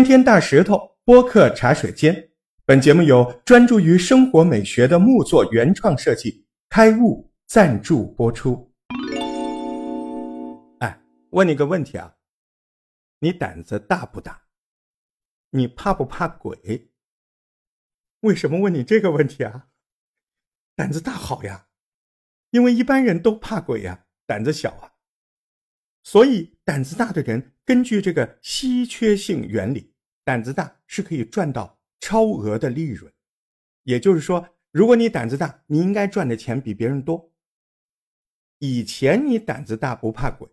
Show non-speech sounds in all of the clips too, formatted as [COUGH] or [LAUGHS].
天天大石头播客茶水间，本节目由专注于生活美学的木作原创设计开悟赞助播出。哎，问你个问题啊，你胆子大不大？你怕不怕鬼？为什么问你这个问题啊？胆子大好呀，因为一般人都怕鬼呀，胆子小啊。所以胆子大的人，根据这个稀缺性原理，胆子大是可以赚到超额的利润。也就是说，如果你胆子大，你应该赚的钱比别人多。以前你胆子大不怕鬼，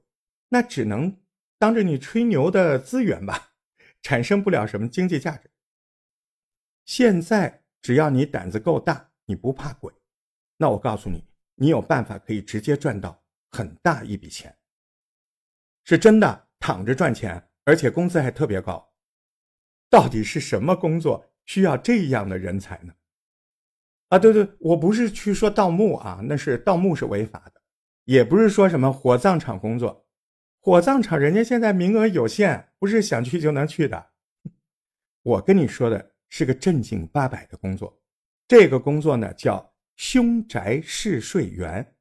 那只能当着你吹牛的资源吧，产生不了什么经济价值。现在只要你胆子够大，你不怕鬼，那我告诉你，你有办法可以直接赚到很大一笔钱。是真的躺着赚钱，而且工资还特别高。到底是什么工作需要这样的人才呢？啊，对对，我不是去说盗墓啊，那是盗墓是违法的，也不是说什么火葬场工作，火葬场人家现在名额有限，不是想去就能去的。我跟你说的是个正经八百的工作，这个工作呢叫凶宅试睡员，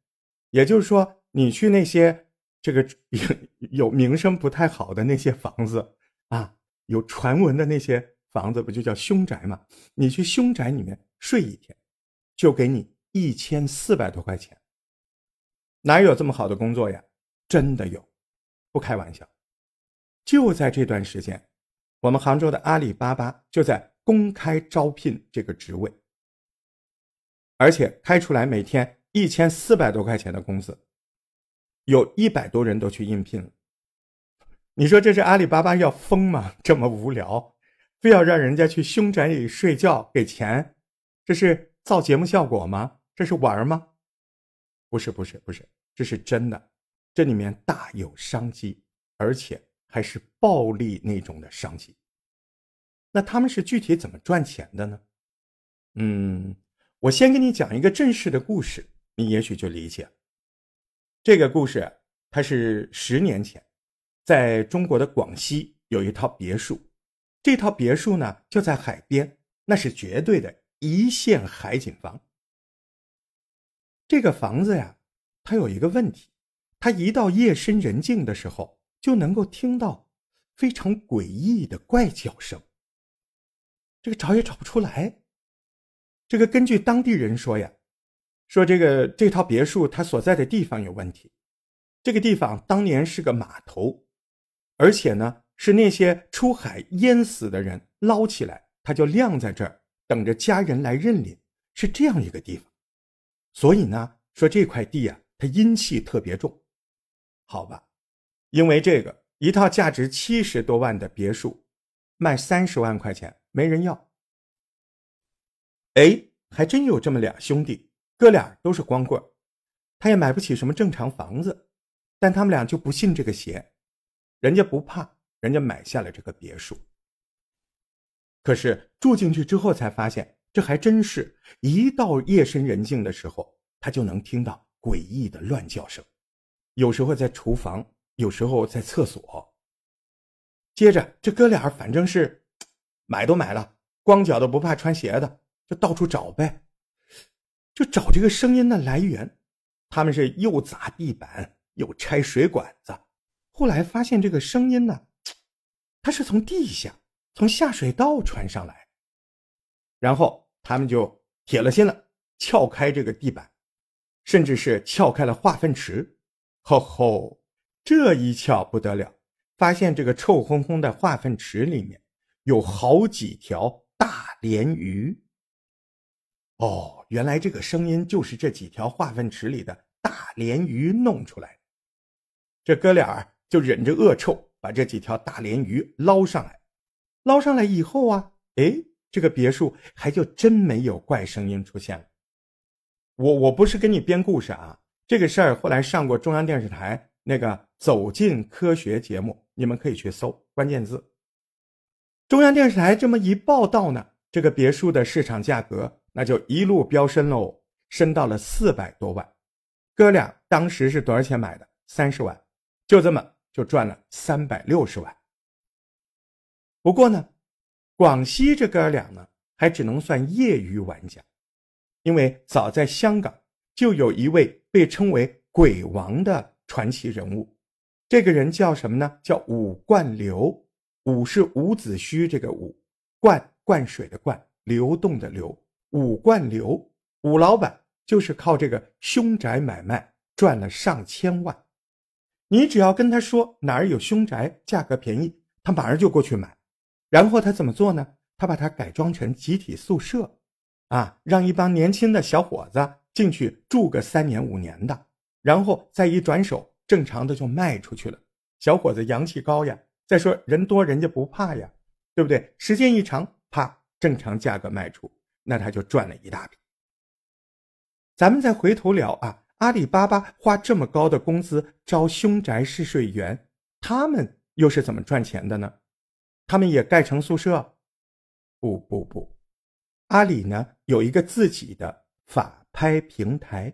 也就是说你去那些。这个有 [LAUGHS] 有名声不太好的那些房子啊，有传闻的那些房子，不就叫凶宅吗？你去凶宅里面睡一天，就给你一千四百多块钱。哪有这么好的工作呀？真的有，不开玩笑。就在这段时间，我们杭州的阿里巴巴就在公开招聘这个职位，而且开出来每天一千四百多块钱的工资。有一百多人都去应聘了，你说这是阿里巴巴要疯吗？[LAUGHS] 这么无聊，非要让人家去凶宅里睡觉给钱，这是造节目效果吗？这是玩吗？不是，不是，不是，这是真的，这里面大有商机，而且还是暴利那种的商机。那他们是具体怎么赚钱的呢？嗯，我先给你讲一个正式的故事，你也许就理解。这个故事，它是十年前，在中国的广西有一套别墅，这套别墅呢就在海边，那是绝对的一线海景房。这个房子呀，它有一个问题，它一到夜深人静的时候，就能够听到非常诡异的怪叫声。这个找也找不出来。这个根据当地人说呀。说这个这套别墅它所在的地方有问题，这个地方当年是个码头，而且呢是那些出海淹死的人捞起来，他就晾在这儿等着家人来认领，是这样一个地方。所以呢，说这块地啊，它阴气特别重。好吧，因为这个一套价值七十多万的别墅，卖三十万块钱没人要。哎，还真有这么俩兄弟。哥俩都是光棍，他也买不起什么正常房子，但他们俩就不信这个邪，人家不怕，人家买下了这个别墅。可是住进去之后才发现，这还真是一到夜深人静的时候，他就能听到诡异的乱叫声，有时候在厨房，有时候在厕所。接着这哥俩反正是买都买了，光脚的不怕穿鞋的，就到处找呗。就找这个声音的来源，他们是又砸地板又拆水管子，后来发现这个声音呢，它是从地下从下水道传上来，然后他们就铁了心了，撬开这个地板，甚至是撬开了化粪池，吼吼，这一撬不得了，发现这个臭烘烘的化粪池里面有好几条大鲢鱼。哦，原来这个声音就是这几条化粪池里的大鲢鱼弄出来的。这哥俩就忍着恶臭，把这几条大鲢鱼捞上来。捞上来以后啊，哎，这个别墅还就真没有怪声音出现了。我我不是跟你编故事啊，这个事儿后来上过中央电视台那个《走进科学》节目，你们可以去搜关键字。中央电视台这么一报道呢，这个别墅的市场价格。那就一路飙升喽，升到了四百多万。哥俩当时是多少钱买的？三十万，就这么就赚了三百六十万。不过呢，广西这哥俩呢，还只能算业余玩家，因为早在香港就有一位被称为“鬼王”的传奇人物，这个人叫什么呢？叫武冠流。武是伍子胥这个武，灌灌水的灌，流动的流。武冠流，武老板就是靠这个凶宅买卖赚了上千万。你只要跟他说哪儿有凶宅，价格便宜，他马上就过去买。然后他怎么做呢？他把它改装成集体宿舍，啊，让一帮年轻的小伙子进去住个三年五年的，然后再一转手，正常的就卖出去了。小伙子阳气高呀。再说人多人家不怕呀，对不对？时间一长，啪，正常价格卖出，那他就赚了一大笔。咱们再回头聊啊，阿里巴巴花这么高的工资招凶宅试睡员，他们又是怎么赚钱的呢？他们也盖成宿舍？不不不，阿里呢有一个自己的法拍平台，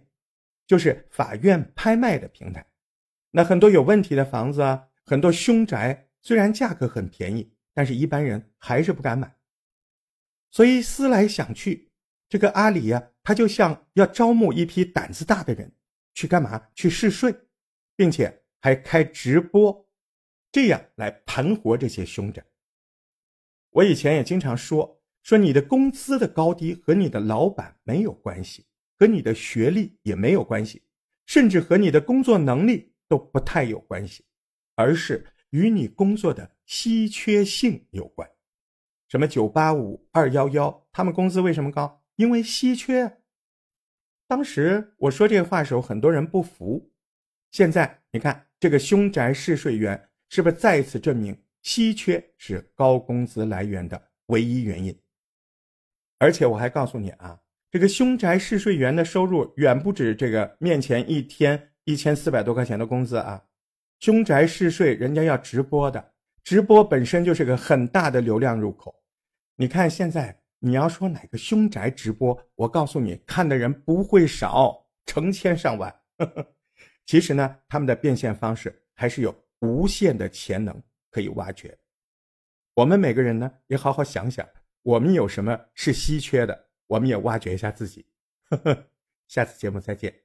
就是法院拍卖的平台。那很多有问题的房子啊，很多凶宅。虽然价格很便宜，但是一般人还是不敢买。所以思来想去，这个阿里呀，他就像要招募一批胆子大的人，去干嘛？去试睡，并且还开直播，这样来盘活这些凶宅。我以前也经常说，说你的工资的高低和你的老板没有关系，和你的学历也没有关系，甚至和你的工作能力都不太有关系，而是。与你工作的稀缺性有关，什么九八五、二幺幺，他们工资为什么高？因为稀缺。当时我说这话的时候，很多人不服。现在你看，这个凶宅试睡员是不是再次证明稀缺是高工资来源的唯一原因？而且我还告诉你啊，这个凶宅试睡员的收入远不止这个面前一天一千四百多块钱的工资啊。凶宅试睡，人家要直播的，直播本身就是个很大的流量入口。你看现在，你要说哪个凶宅直播，我告诉你，看的人不会少，成千上万。[LAUGHS] 其实呢，他们的变现方式还是有无限的潜能可以挖掘。我们每个人呢，也好好想想，我们有什么是稀缺的，我们也挖掘一下自己。呵 [LAUGHS] 呵下次节目再见。